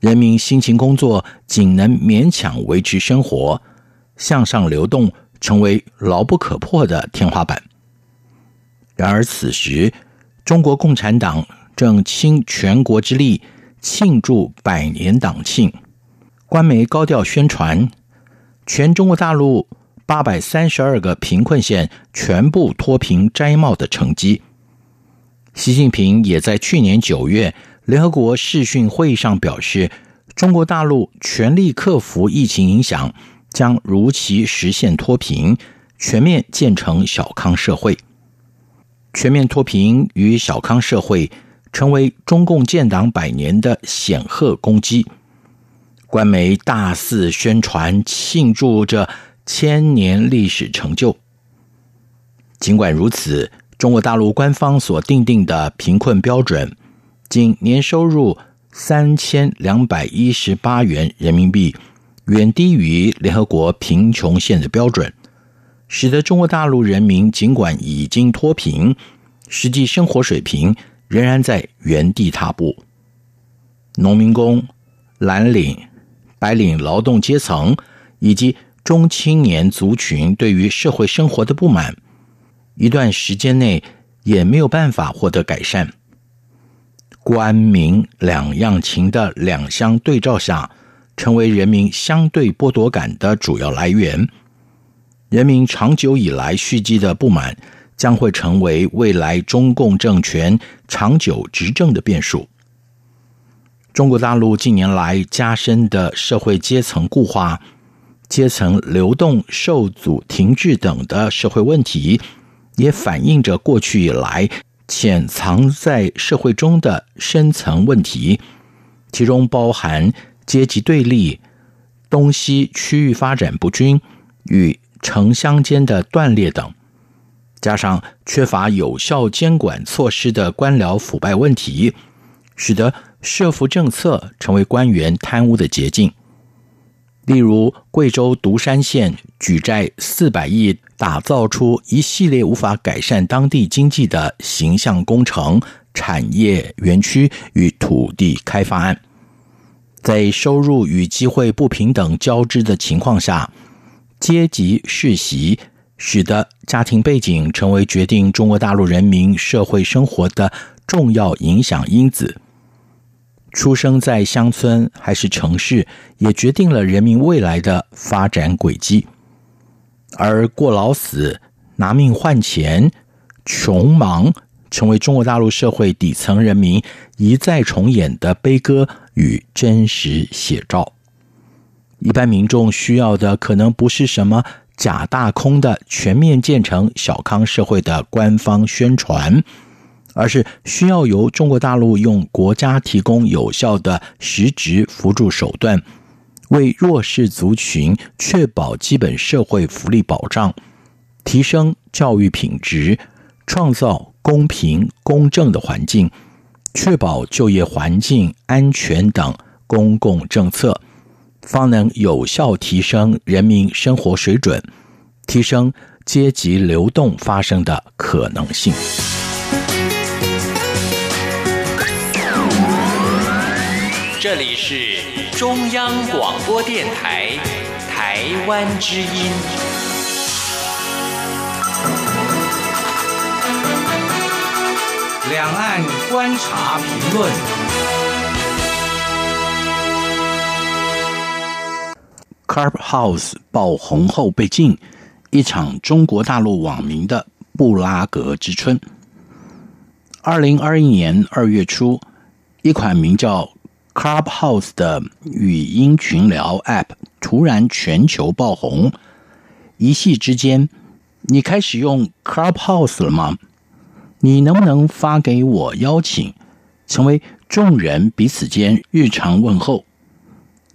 H: 人民辛勤工作仅能勉强维持生活，向上流动成为牢不可破的天花板。然而此时，中国共产党正倾全国之力庆祝百年党庆，官媒高调宣传全中国大陆。八百三十二个贫困县全部脱贫摘帽的成绩。习近平也在去年九月联合国视讯会议上表示，中国大陆全力克服疫情影响，将如期实现脱贫，全面建成小康社会。全面脱贫与小康社会成为中共建党百年的显赫功绩。官媒大肆宣传，庆祝着。千年历史成就。尽管如此，中国大陆官方所定定的贫困标准，仅年收入三千两百一十八元人民币，远低于联合国贫穷线的标准，使得中国大陆人民尽管已经脱贫，实际生活水平仍然在原地踏步。农民工、蓝领、白领劳动阶层以及中青年族群对于社会生活的不满，一段时间内也没有办法获得改善。官民两样情的两相对照下，成为人民相对剥夺感的主要来源。人民长久以来蓄积的不满，将会成为未来中共政权长久执政的变数。中国大陆近年来加深的社会阶层固化、阶层流动受阻、停滞等的社会问题，也反映着过去以来潜藏在社会中的深层问题，其中包含阶级对立、东西区域发展不均与城乡间的断裂等，加上缺乏有效监管措施的官僚腐败问题，使得。设伏政策成为官员贪污的捷径。例如，贵州独山县举债四百亿，打造出一系列无法改善当地经济的形象工程、产业园区与土地开发案。在收入与机会不平等交织的情况下，阶级世袭使得家庭背景成为决定中国大陆人民社会生活的重要影响因子。出生在乡村还是城市，也决定了人民未来的发展轨迹。而过劳死、拿命换钱、穷忙，成为中国大陆社会底层人民一再重演的悲歌与真实写照。一般民众需要的，可能不是什么假大空的全面建成小康社会的官方宣传。而是需要由中国大陆用国家提供有效的实质辅助手段，为弱势族群确保基本社会福利保障，提升教育品质，创造公平公正的环境，确保就业环境安全等公共政策，方能有效提升人民生活水准，提升阶级流动发生的可能性。
I: 这里是中央广播电台台湾之音。
G: 两岸观察评论。
H: Carp House 爆红后被禁，一场中国大陆网民的布拉格之春。二零二一年二月初，一款名叫 Clubhouse 的语音群聊 App 突然全球爆红，一夕之间，你开始用 Clubhouse 了吗？你能不能发给我邀请，成为众人彼此间日常问候？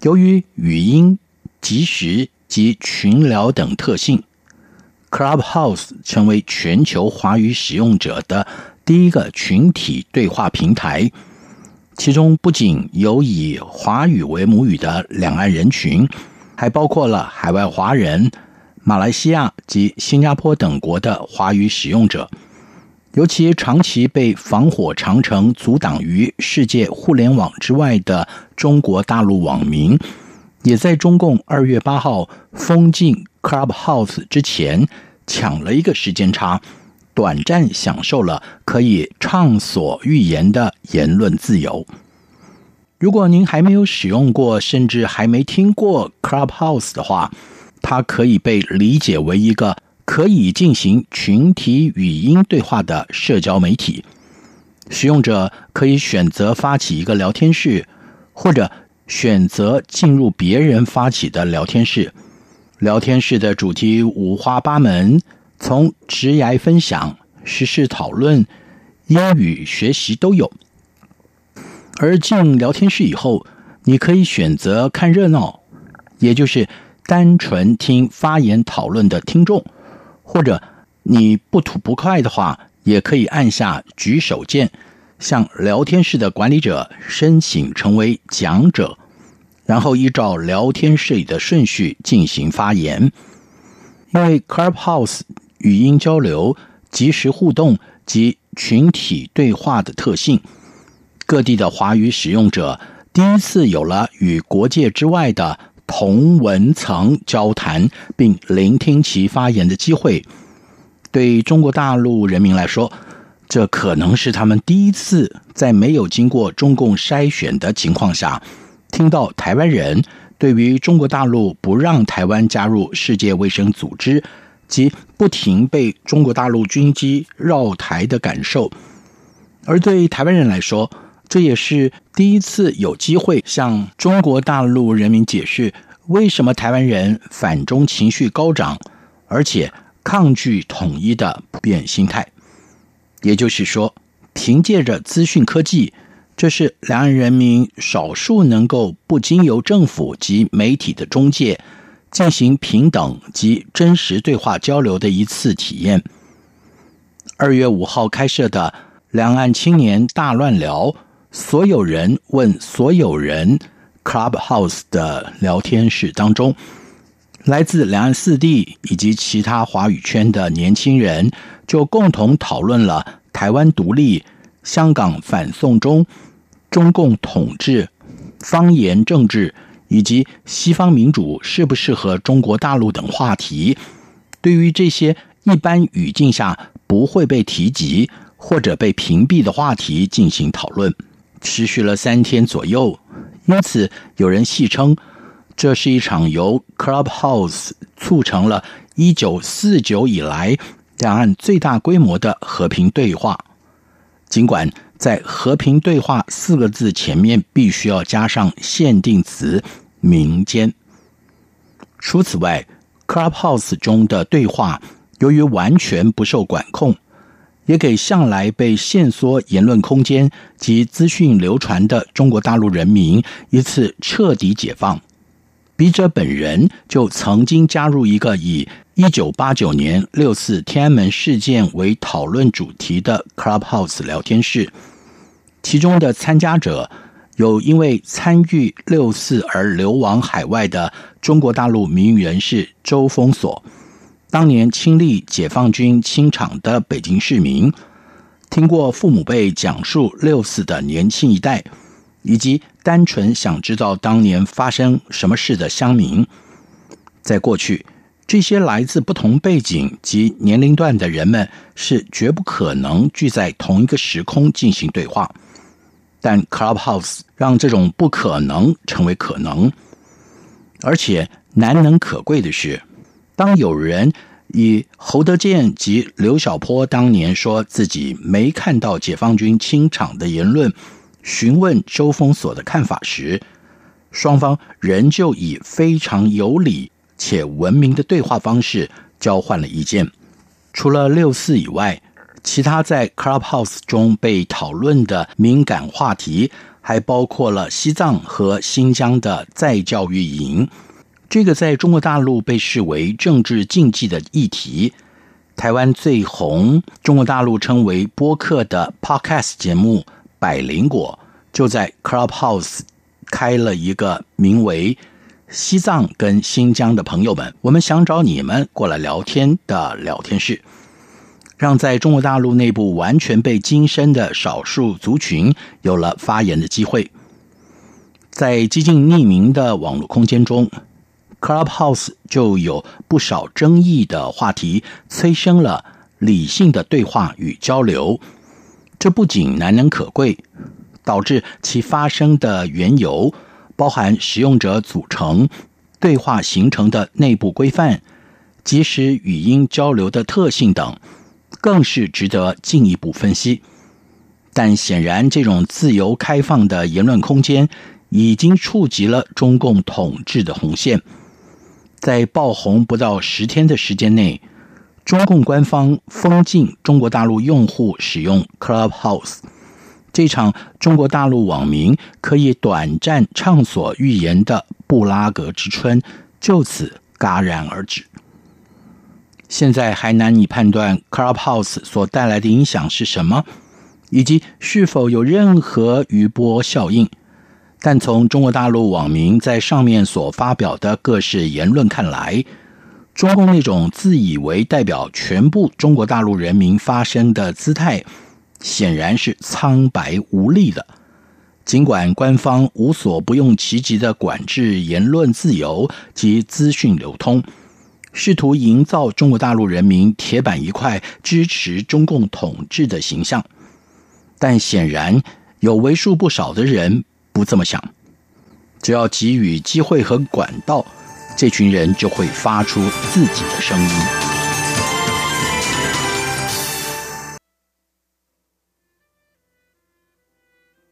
H: 由于语音、即时及群聊等特性，Clubhouse 成为全球华语使用者的第一个群体对话平台。其中不仅有以华语为母语的两岸人群，还包括了海外华人、马来西亚及新加坡等国的华语使用者。尤其长期被防火长城阻挡于世界互联网之外的中国大陆网民，也在中共二月八号封禁 Clubhouse 之前抢了一个时间差。短暂享受了可以畅所欲言的言论自由。如果您还没有使用过，甚至还没听过 Clubhouse 的话，它可以被理解为一个可以进行群体语音对话的社交媒体。使用者可以选择发起一个聊天室，或者选择进入别人发起的聊天室。聊天室的主题五花八门。从职涯分享、时事讨论、英语学习都有。而进聊天室以后，你可以选择看热闹，也就是单纯听发言讨论的听众；或者你不吐不快的话，也可以按下举手键，向聊天室的管理者申请成为讲者。然后依照聊天室里的顺序进行发言。因为 Clubhouse 语音交流、即时互动及群体对话的特性，各地的华语使用者第一次有了与国界之外的同文层交谈，并聆听其发言的机会。对中国大陆人民来说，这可能是他们第一次在没有经过中共筛选的情况下。听到台湾人对于中国大陆不让台湾加入世界卫生组织及不停被中国大陆军机绕台的感受，而对台湾人来说，这也是第一次有机会向中国大陆人民解释为什么台湾人反中情绪高涨，而且抗拒统一的普遍心态。也就是说，凭借着资讯科技。这是两岸人民少数能够不经由政府及媒体的中介进行平等及真实对话交流的一次体验。二月五号开设的两岸青年大乱聊，所有人问所有人 Clubhouse 的聊天室当中，来自两岸四地以及其他华语圈的年轻人就共同讨论了台湾独立、香港反送中。中共统治、方言政治以及西方民主适不适合中国大陆等话题，对于这些一般语境下不会被提及或者被屏蔽的话题进行讨论，持续了三天左右。因此，有人戏称这是一场由 Clubhouse 促成了一九四九以来两岸最大规模的和平对话，尽管。在“和平对话”四个字前面，必须要加上限定词“民间”。除此外，Clubhouse 中的对话由于完全不受管控，也给向来被限缩言论空间及资讯流传的中国大陆人民一次彻底解放。笔者本人就曾经加入一个以一九八九年六四天安门事件为讨论主题的 Clubhouse 聊天室，其中的参加者有因为参与六四而流亡海外的中国大陆民运人士周峰所，当年亲历解放军清场的北京市民，听过父母辈讲述六四的年轻一代。以及单纯想知道当年发生什么事的乡民，在过去，这些来自不同背景及年龄段的人们是绝不可能聚在同一个时空进行对话。但 Clubhouse 让这种不可能成为可能，而且难能可贵的是，当有人以侯德健及刘晓波当年说自己没看到解放军清场的言论。询问周峰所的看法时，双方仍旧以非常有理且文明的对话方式交换了意见。除了六四以外，其他在 Clubhouse 中被讨论的敏感话题，还包括了西藏和新疆的再教育营。这个在中国大陆被视为政治禁忌的议题，台湾最红、中国大陆称为播客的 Podcast 节目。百灵果就在 Clubhouse 开了一个名为“西藏跟新疆的朋友们，我们想找你们过来聊天”的聊天室，让在中国大陆内部完全被精深的少数族群有了发言的机会。在接近匿名的网络空间中，Clubhouse 就有不少争议的话题，催生了理性的对话与交流。这不仅难能可贵，导致其发生的缘由，包含使用者组成、对话形成的内部规范、即时语音交流的特性等，更是值得进一步分析。但显然，这种自由开放的言论空间已经触及了中共统治的红线，在爆红不到十天的时间内。中共官方封禁中国大陆用户使用 Clubhouse，这场中国大陆网民可以短暂畅所欲言的布拉格之春就此戛然而止。现在还难以判断 Clubhouse 所带来的影响是什么，以及是否有任何余波效应。但从中国大陆网民在上面所发表的各式言论看来，中共那种自以为代表全部中国大陆人民发声的姿态，显然是苍白无力的。尽管官方无所不用其极的管制言论自由及资讯流通，试图营造中国大陆人民铁板一块支持中共统治的形象，但显然有为数不少的人。不这么想，只要给予机会和管道，这群人就会发出自己的声音。